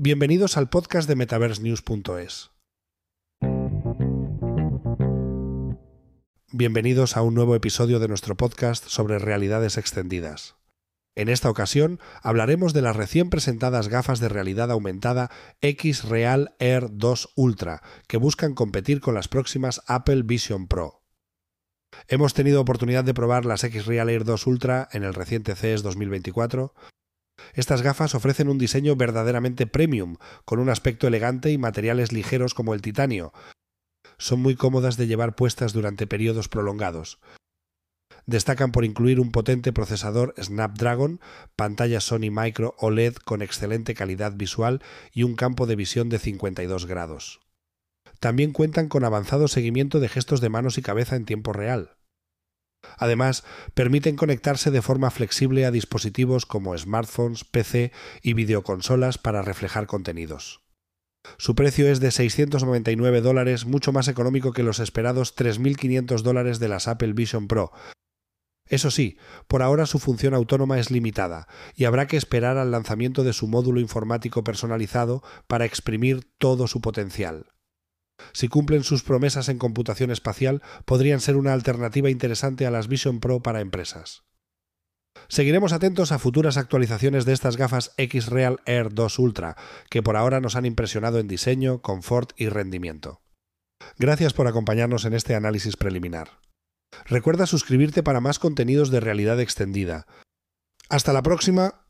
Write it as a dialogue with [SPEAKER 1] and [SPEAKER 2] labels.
[SPEAKER 1] Bienvenidos al podcast de MetaverseNews.es. Bienvenidos a un nuevo episodio de nuestro podcast sobre realidades extendidas. En esta ocasión hablaremos de las recién presentadas gafas de realidad aumentada X Real Air 2 Ultra, que buscan competir con las próximas Apple Vision Pro. Hemos tenido oportunidad de probar las X Real Air 2 Ultra en el reciente CES 2024 estas gafas ofrecen un diseño verdaderamente premium, con un aspecto elegante y materiales ligeros como el titanio. Son muy cómodas de llevar puestas durante periodos prolongados. Destacan por incluir un potente procesador Snapdragon, pantalla Sony Micro OLED con excelente calidad visual y un campo de visión de 52 grados. También cuentan con avanzado seguimiento de gestos de manos y cabeza en tiempo real. Además, permiten conectarse de forma flexible a dispositivos como smartphones, PC y videoconsolas para reflejar contenidos. Su precio es de 699 dólares, mucho más económico que los esperados 3.500 dólares de las Apple Vision Pro. Eso sí, por ahora su función autónoma es limitada, y habrá que esperar al lanzamiento de su módulo informático personalizado para exprimir todo su potencial. Si cumplen sus promesas en computación espacial, podrían ser una alternativa interesante a las Vision Pro para empresas. Seguiremos atentos a futuras actualizaciones de estas gafas X Real Air 2 Ultra, que por ahora nos han impresionado en diseño, confort y rendimiento. Gracias por acompañarnos en este análisis preliminar. Recuerda suscribirte para más contenidos de realidad extendida. Hasta la próxima